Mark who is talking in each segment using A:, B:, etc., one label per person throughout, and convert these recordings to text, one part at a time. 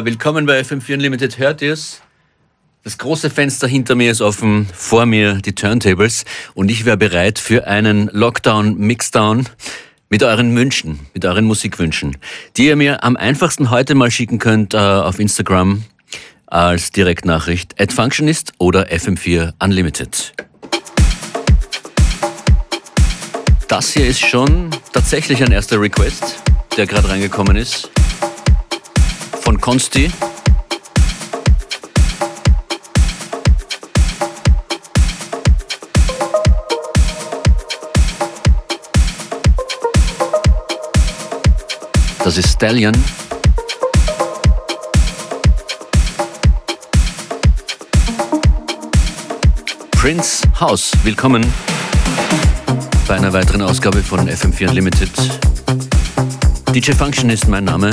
A: Willkommen bei FM4 Unlimited. Hört ihr es? Das große Fenster hinter mir ist offen, vor mir die Turntables und ich wäre bereit für einen Lockdown-Mixdown mit euren Wünschen, mit euren Musikwünschen, die ihr mir am einfachsten heute mal schicken könnt äh, auf Instagram als Direktnachricht at Functionist oder FM4 Unlimited. Das hier ist schon tatsächlich ein erster Request, der gerade reingekommen ist von Konsti. Das ist Stallion. Prince House, willkommen bei einer weiteren Ausgabe von FM4 Unlimited. DJ Function ist mein Name.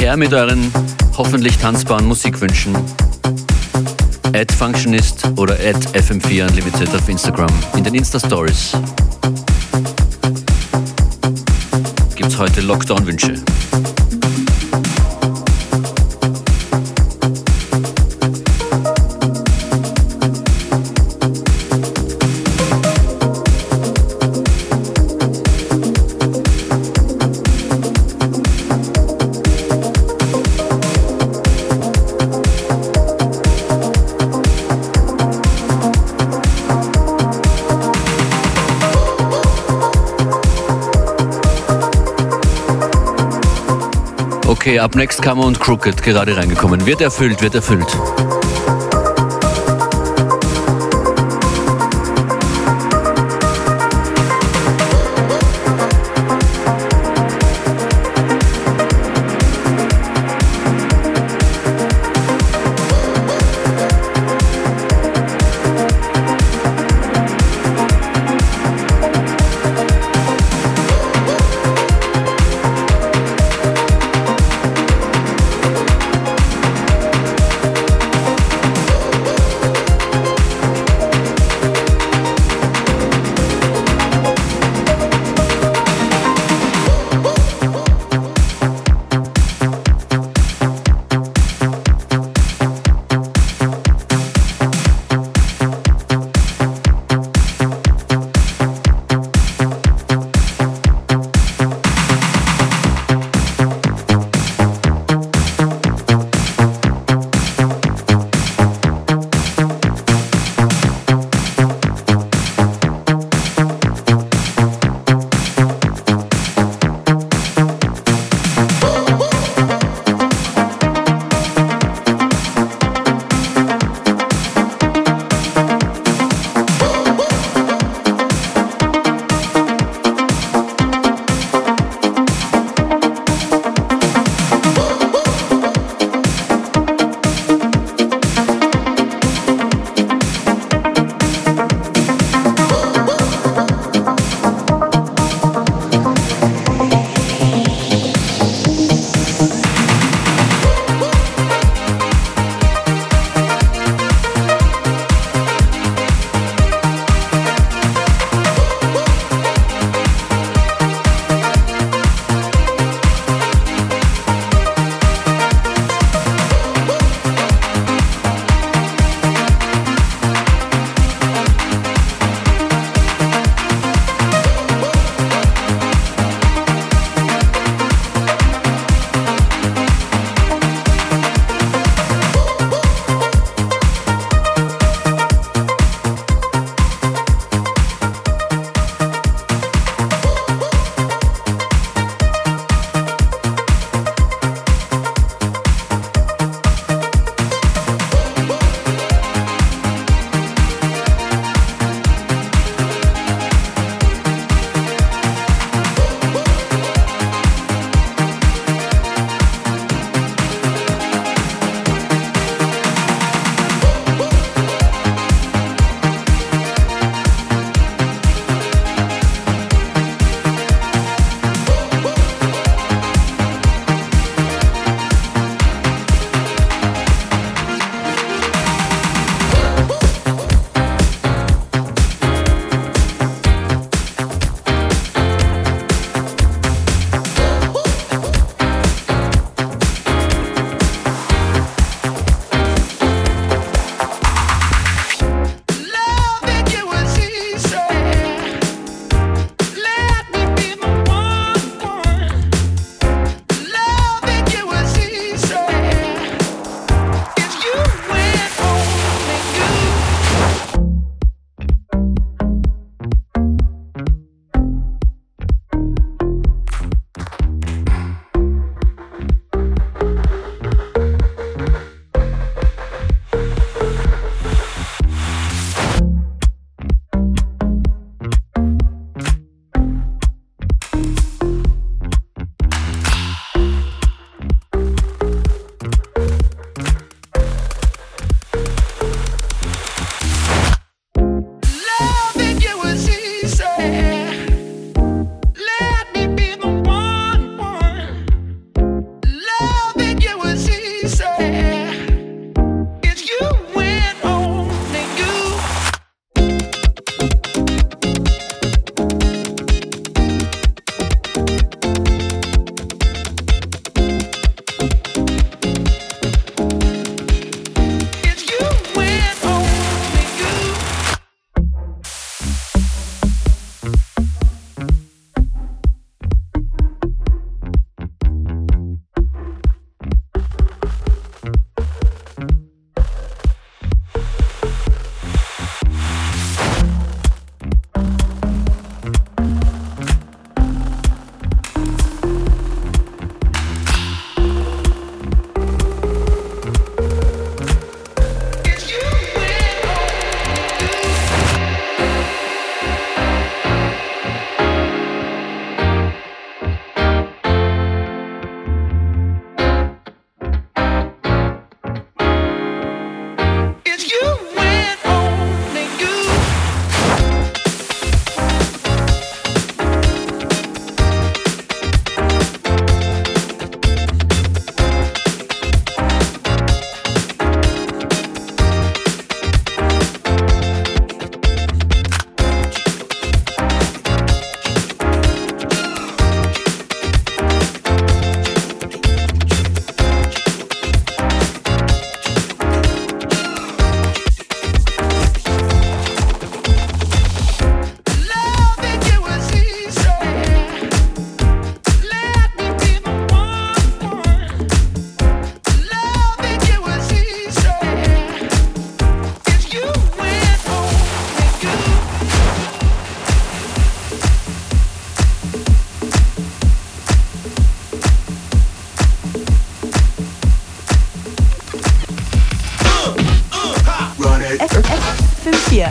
A: Her mit euren hoffentlich tanzbaren Musikwünschen. At Functionist oder at FM4 Unlimited auf Instagram in den Insta-Stories. Gibt's heute Lockdown-Wünsche. Okay, ab Next Kammer und Crooked gerade reingekommen. Wird erfüllt, wird erfüllt.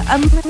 B: FM4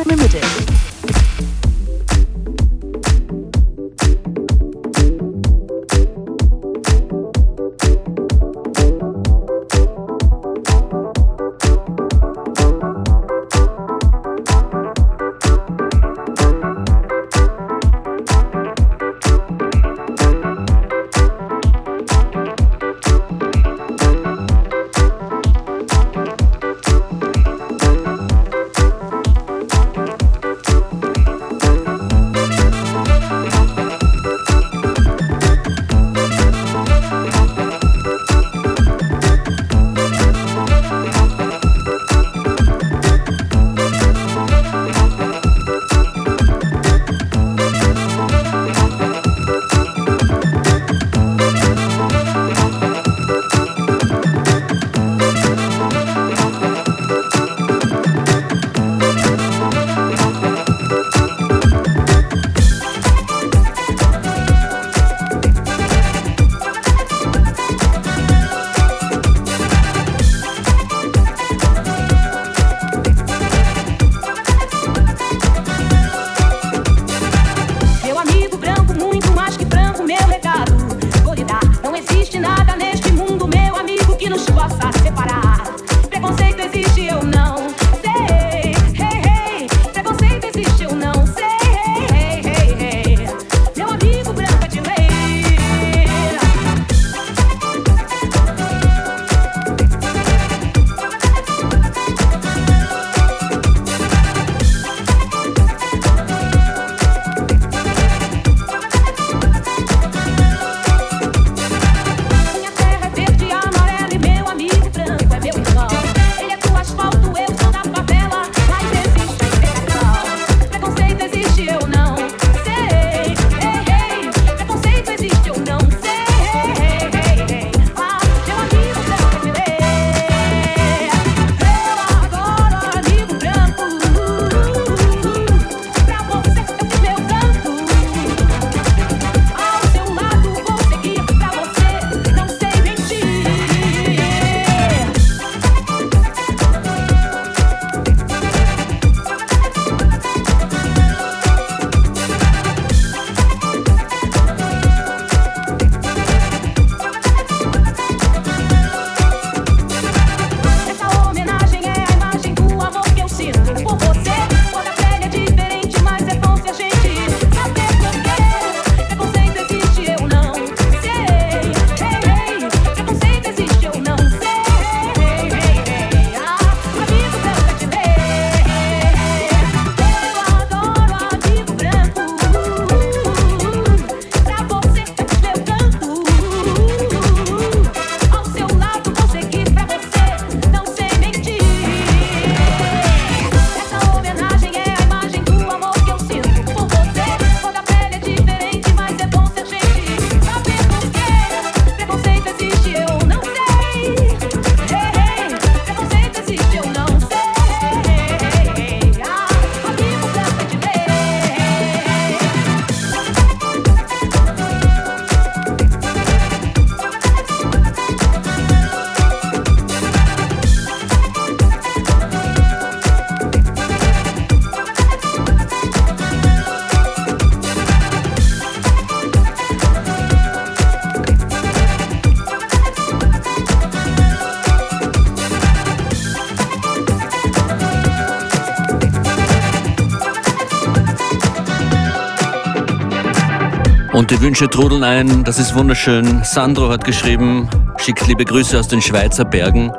A: Die Wünsche trudeln ein, das ist wunderschön. Sandro hat geschrieben, schickt liebe Grüße aus den Schweizer Bergen.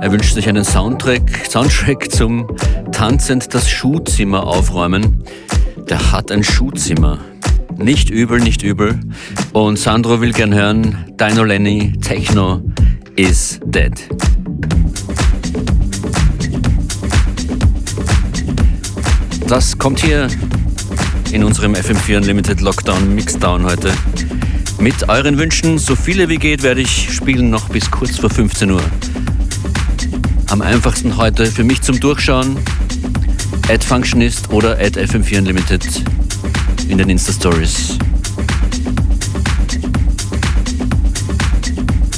A: Er wünscht sich einen Soundtrack, Soundtrack zum Tanzend das Schuhzimmer aufräumen. Der hat ein Schuhzimmer. Nicht übel, nicht übel. Und Sandro will gern hören, Dino Lenny, Techno is dead. Das kommt hier in unserem FM4 Unlimited Lockdown Mixdown heute. Mit euren Wünschen, so viele wie geht, werde ich spielen noch bis kurz vor 15 Uhr. Am einfachsten heute für mich zum Durchschauen, at Functionist oder at FM4 Unlimited in den Insta-Stories.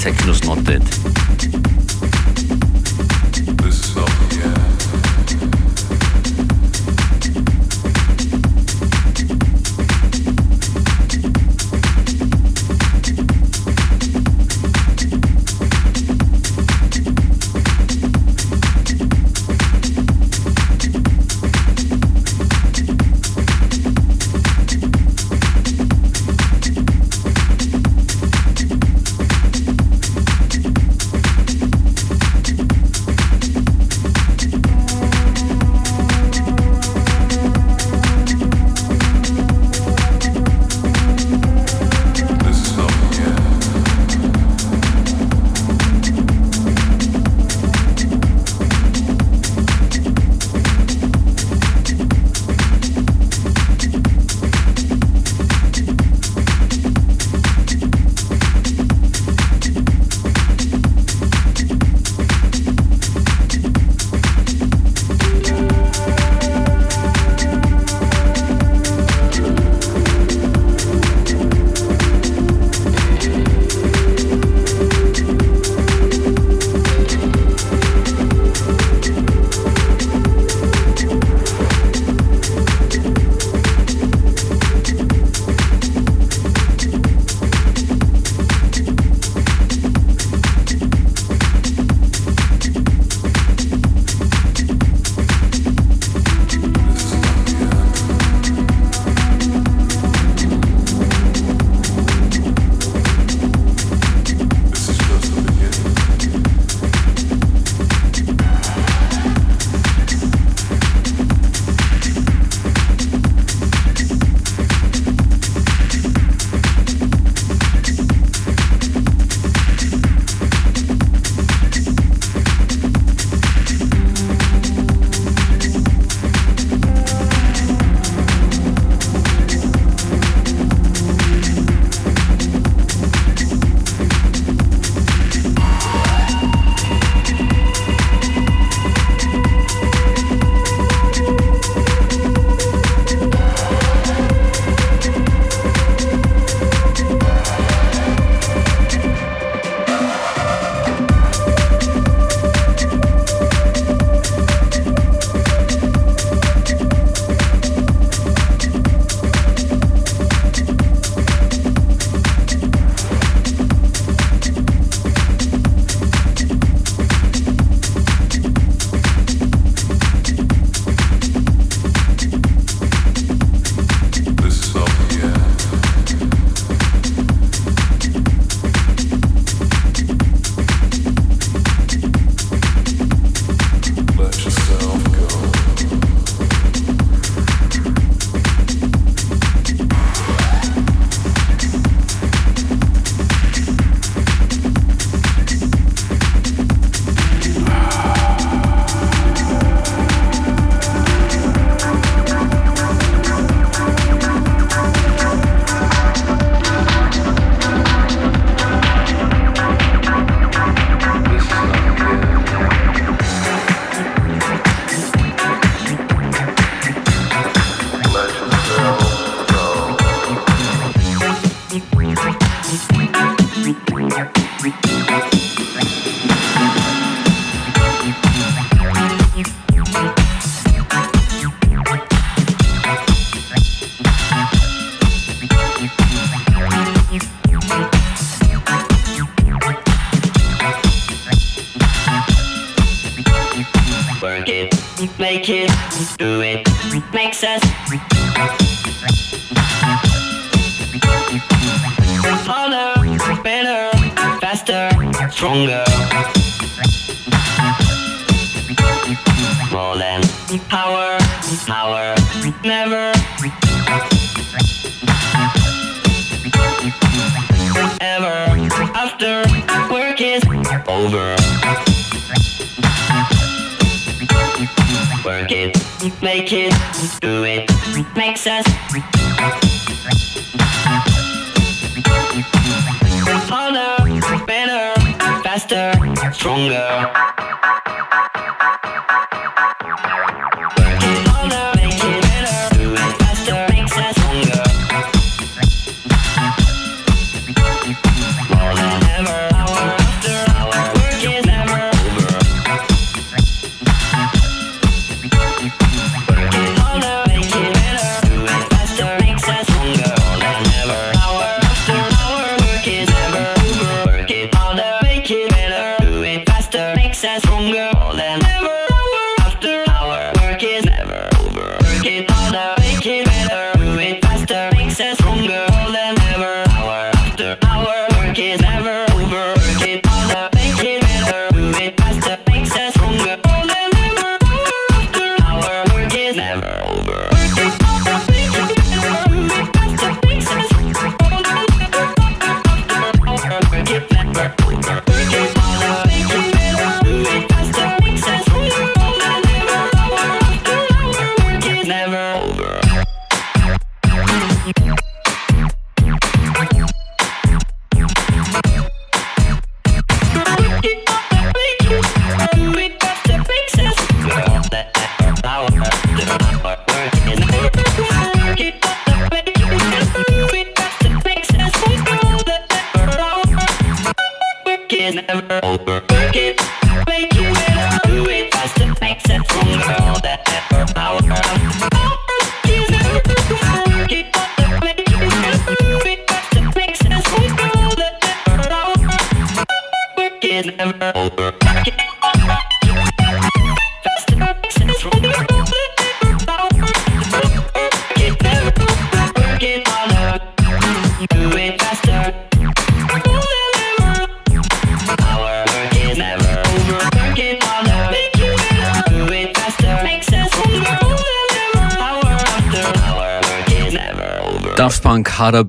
A: Techno's not dead.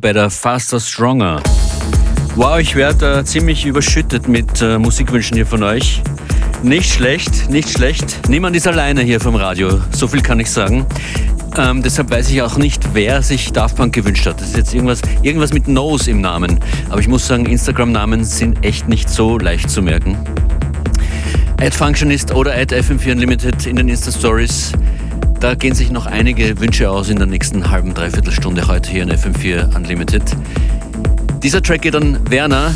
B: Better, Faster, Stronger.
A: Wow, ich werde äh, ziemlich überschüttet mit äh, Musikwünschen hier von euch. Nicht schlecht, nicht schlecht. Niemand ist alleine hier vom Radio, so viel kann ich sagen. Ähm, deshalb weiß ich auch nicht, wer sich Daft Punk gewünscht hat. Das ist jetzt irgendwas, irgendwas mit Nose im Namen. Aber ich muss sagen, Instagram-Namen sind echt nicht so leicht zu merken. Ad Functionist oder Ad FM4 Unlimited in den Insta-Stories. Da gehen sich noch einige Wünsche aus in der nächsten halben, dreiviertel Stunde heute hier in FM4 Unlimited. Dieser Track geht an Werner,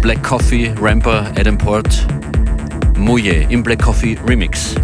A: Black Coffee, Ramper, Adam Port, Moje im Black Coffee Remix.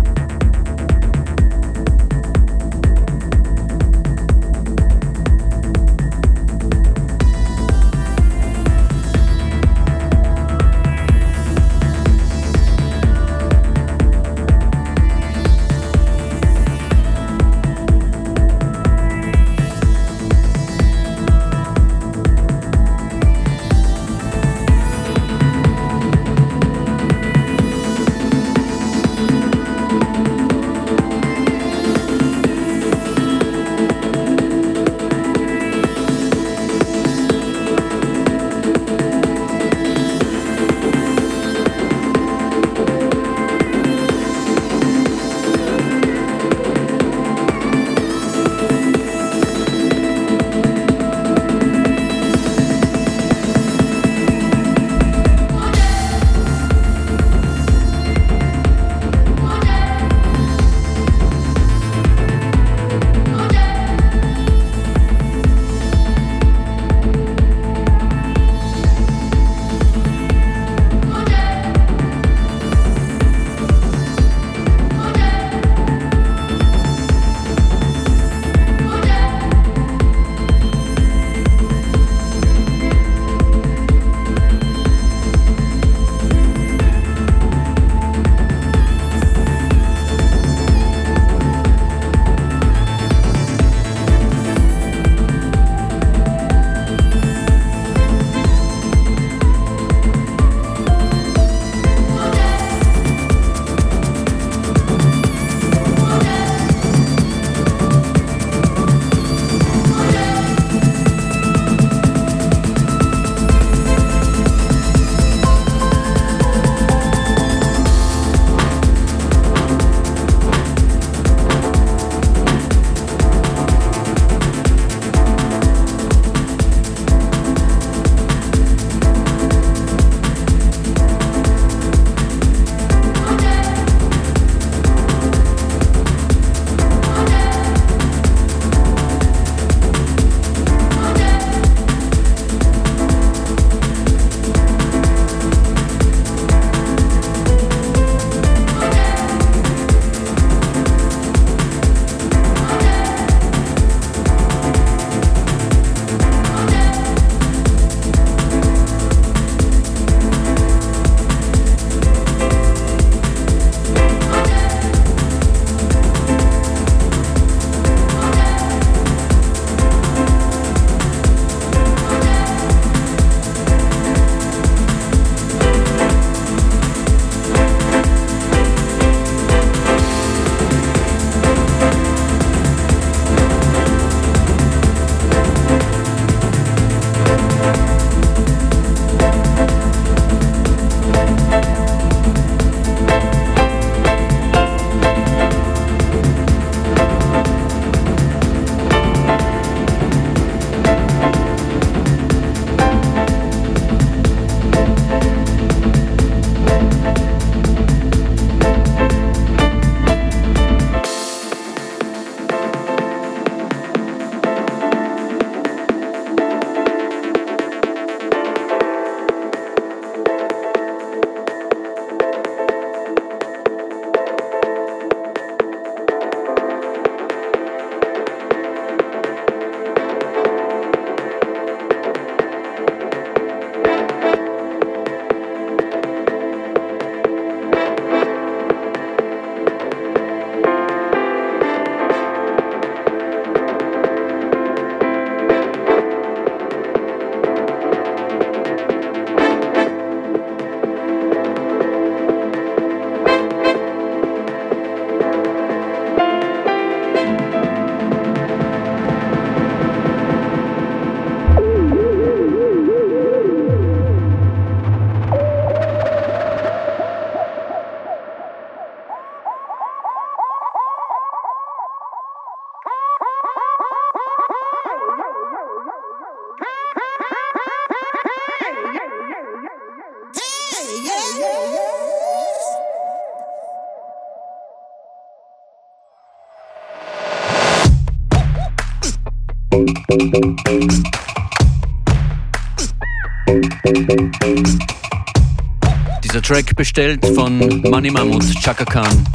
A: Dieser Track bestellt von Money Mammoth, Chaka Khan.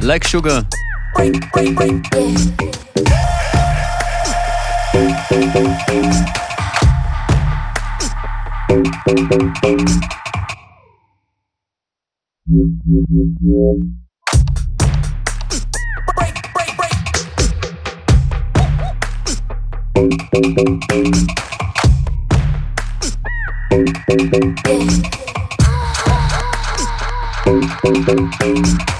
A: Like Sugar. Thank you.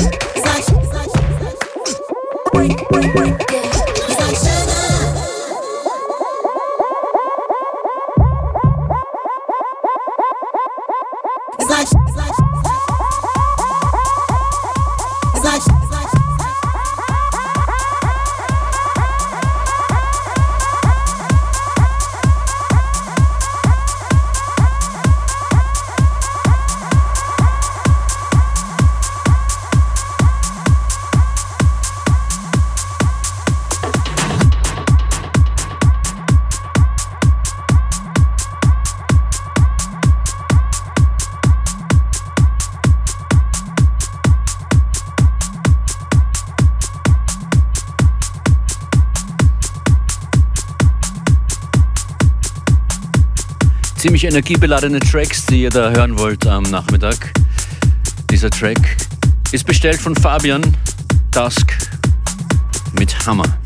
A: Ziemlich energiebeladene Tracks, die ihr da hören wollt am Nachmittag. Dieser Track ist bestellt von Fabian Dusk mit Hammer.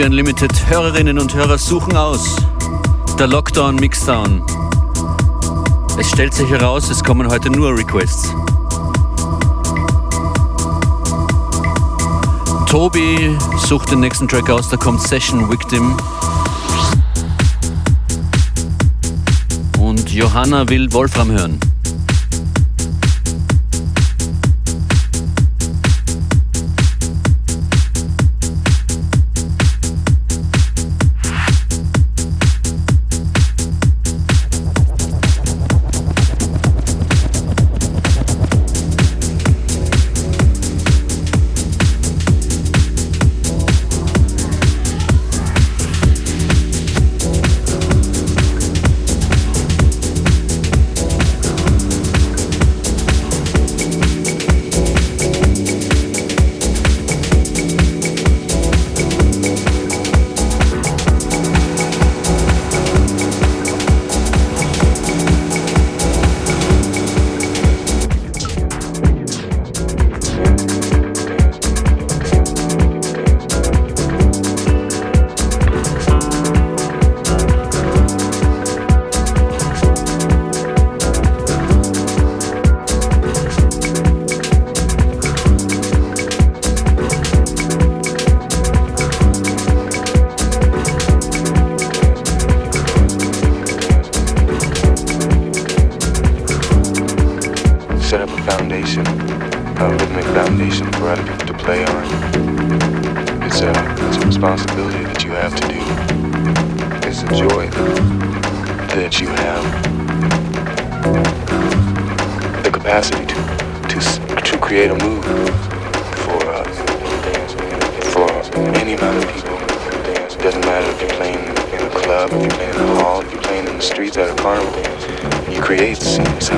A: FM4 Unlimited Hörerinnen und Hörer suchen aus. Der Lockdown Mixdown. Es stellt sich heraus, es kommen heute nur Requests. Tobi sucht den nächsten Track aus, da kommt Session Victim. Und Johanna will Wolfram hören.
C: If you're playing in a club, if you're playing in a hall, if you're playing in the streets at a carnival. You create scenes.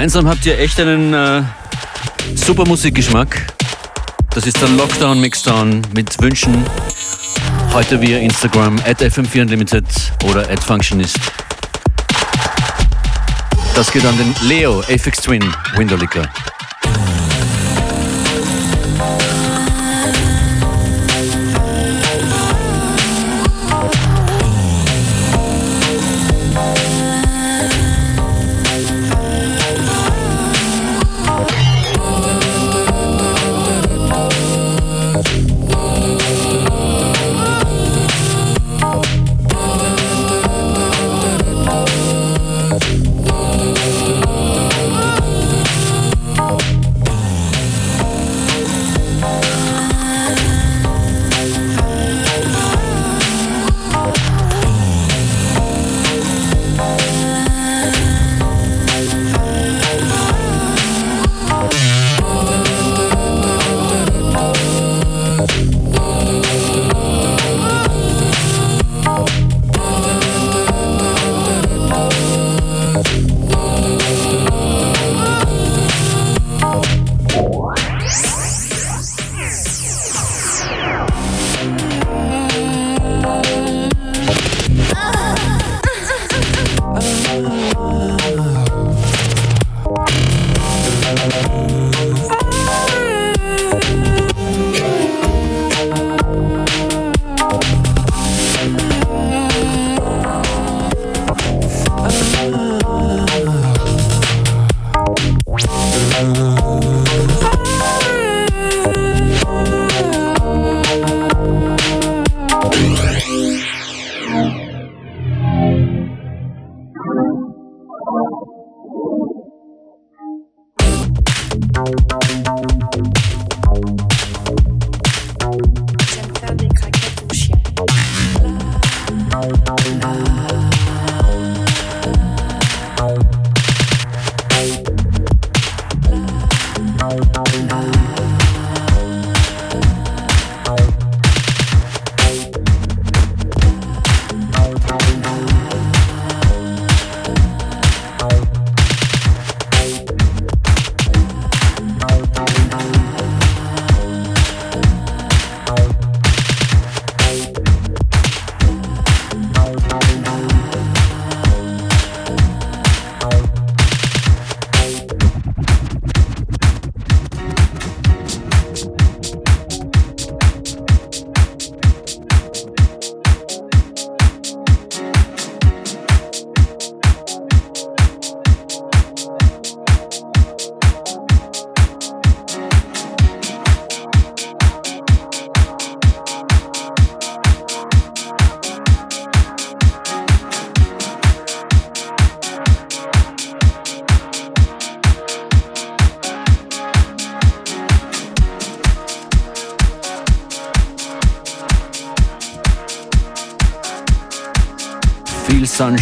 A: Gemeinsam habt ihr echt einen äh, super Musikgeschmack. Das ist der Lockdown Mixdown mit Wünschen. Heute via Instagram at FM4 Unlimited oder at Functionist. Das geht an den Leo, Apex Twin, Windowlicker. Yeah.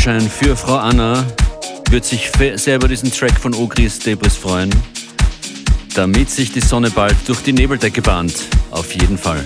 A: Sunshine für Frau Anna. Wird sich über diesen Track von Ogris Debris freuen. Damit sich die Sonne bald durch die Nebeldecke bahnt. Auf jeden Fall.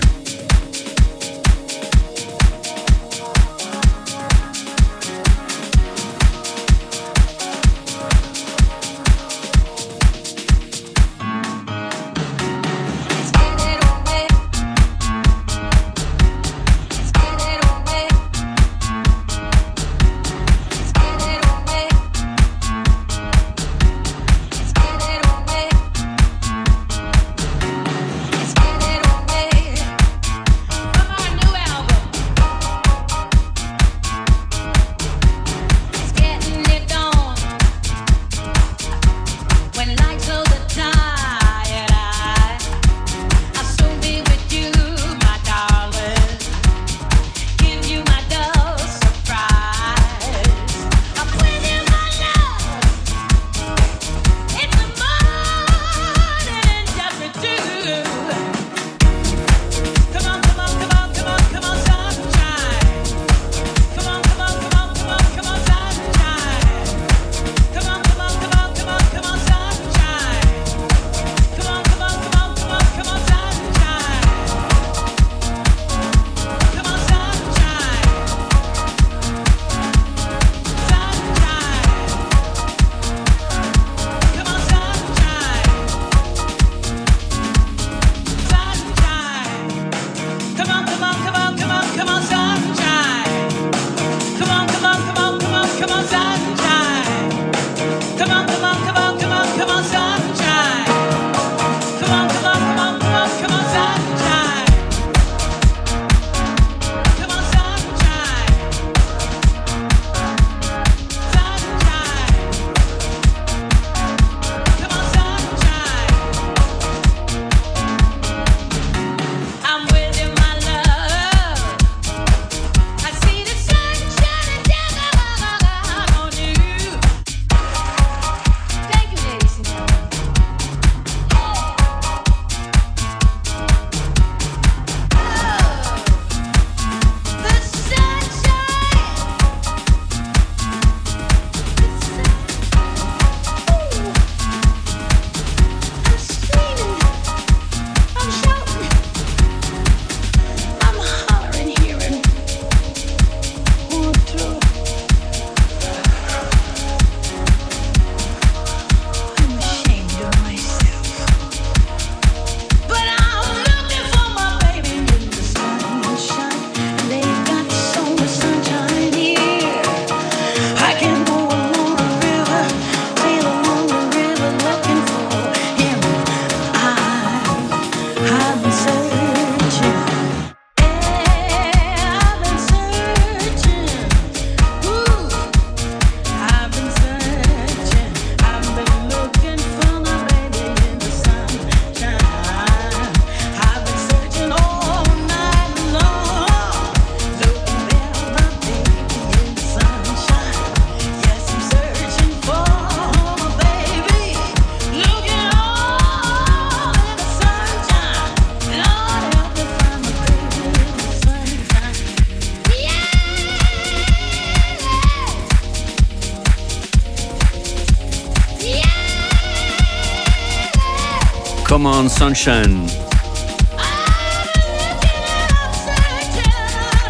D: Sunshine.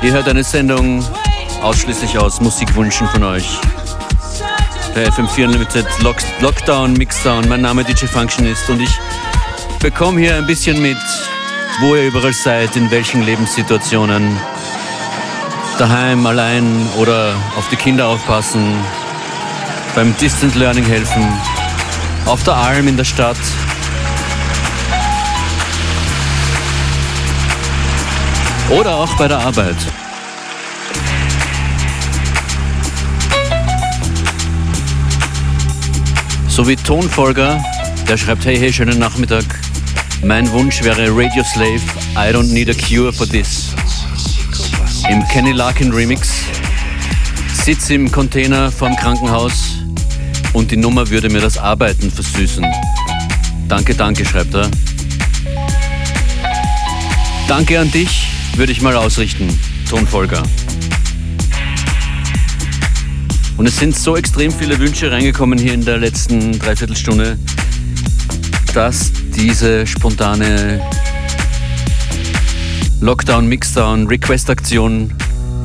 A: Ihr hört eine Sendung ausschließlich aus Musikwünschen von euch. Der FM4 Unlimited Lock Lockdown, Mixdown. Mein Name DJ Functionist und ich bekomme hier ein bisschen mit, wo ihr überall seid, in welchen Lebenssituationen. Daheim, allein oder auf die Kinder aufpassen, beim Distant Learning helfen, auf der Alm in der Stadt. Oder auch bei der Arbeit. So wie Tonfolger, der schreibt, hey, hey, schönen Nachmittag. Mein Wunsch wäre Radio Slave, I don't need a cure for this. Im Kenny Larkin Remix. Sitz im Container vorm Krankenhaus und die Nummer würde mir das Arbeiten versüßen. Danke, danke, schreibt er. Danke an dich, würde ich mal ausrichten, Tonfolger. Und es sind so extrem viele Wünsche reingekommen hier in der letzten Dreiviertelstunde, dass diese spontane Lockdown-Mixdown-Request-Aktion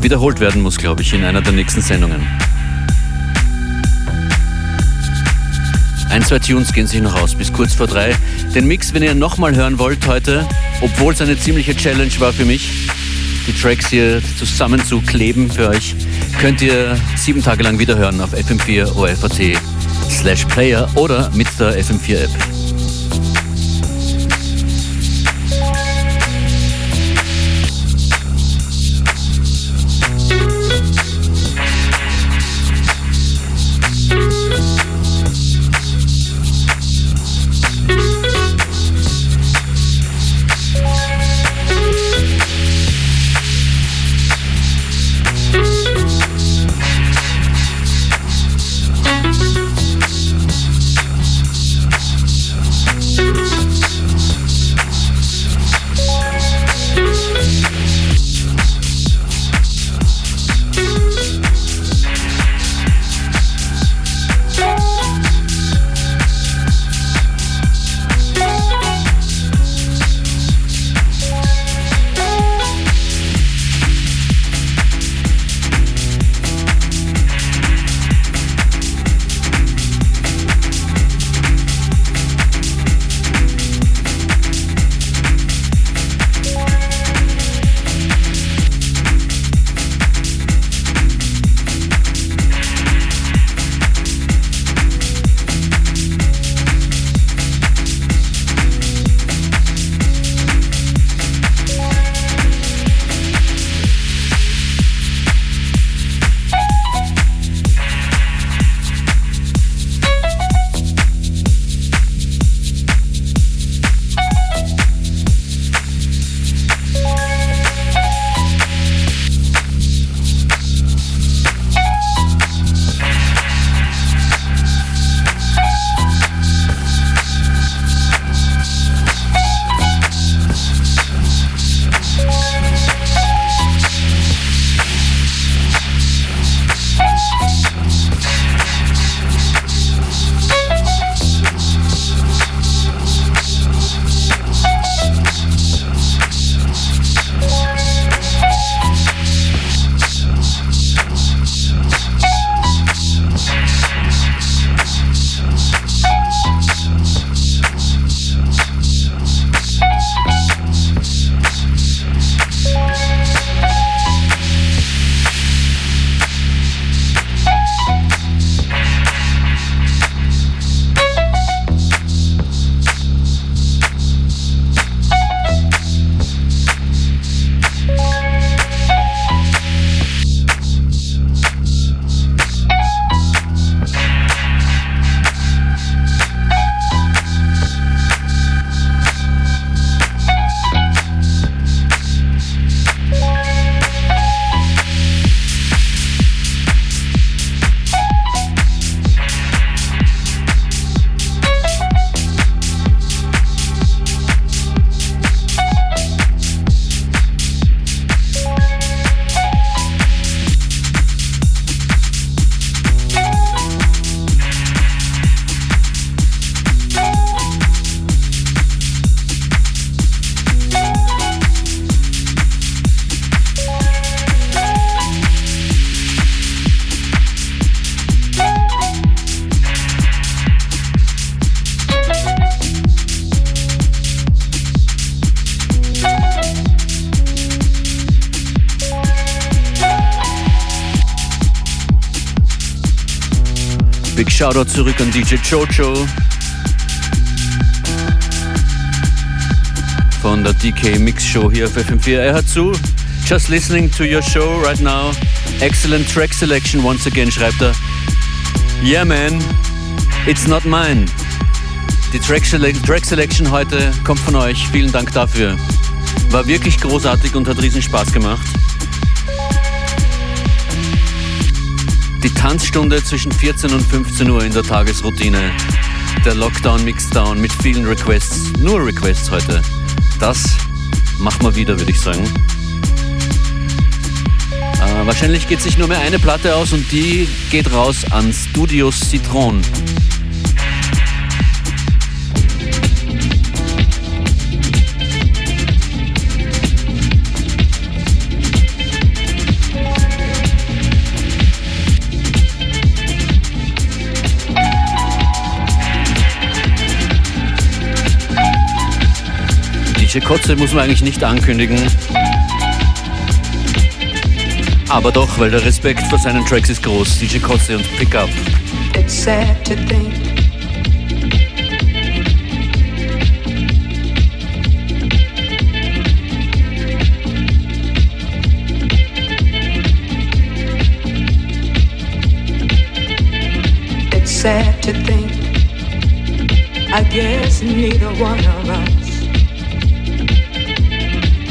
A: wiederholt werden muss, glaube ich, in einer der nächsten Sendungen. Ein, zwei Tunes gehen sich noch aus bis kurz vor drei. Den Mix, wenn ihr nochmal hören wollt heute, obwohl es eine ziemliche Challenge war für mich, die Tracks hier zusammenzukleben für euch, könnt ihr sieben Tage lang wieder hören auf fm4 OFAT slash player oder mit der FM4 App. Shoutout zurück an DJ Jojo von der DK Mix Show hier auf FM4. Er hört zu. Just listening to your show right now. Excellent track selection once again, schreibt er. Yeah, man, it's not mine. Die Track, Sele Track Selection heute kommt von euch. Vielen Dank dafür. War wirklich großartig und hat riesen Spaß gemacht. Die Tanzstunde zwischen 14 und 15 Uhr in der Tagesroutine. Der Lockdown Mixdown mit vielen Requests. Nur Requests heute. Das machen wir wieder, würde ich sagen. Äh, wahrscheinlich geht sich nur mehr eine Platte aus und die geht raus an Studios Citron. Kotze muss man eigentlich nicht ankündigen. Aber doch, weil der Respekt vor seinen Tracks ist groß. DJ Kotze und Pickup.
E: It's sad to think It's sad to think I guess neither one of us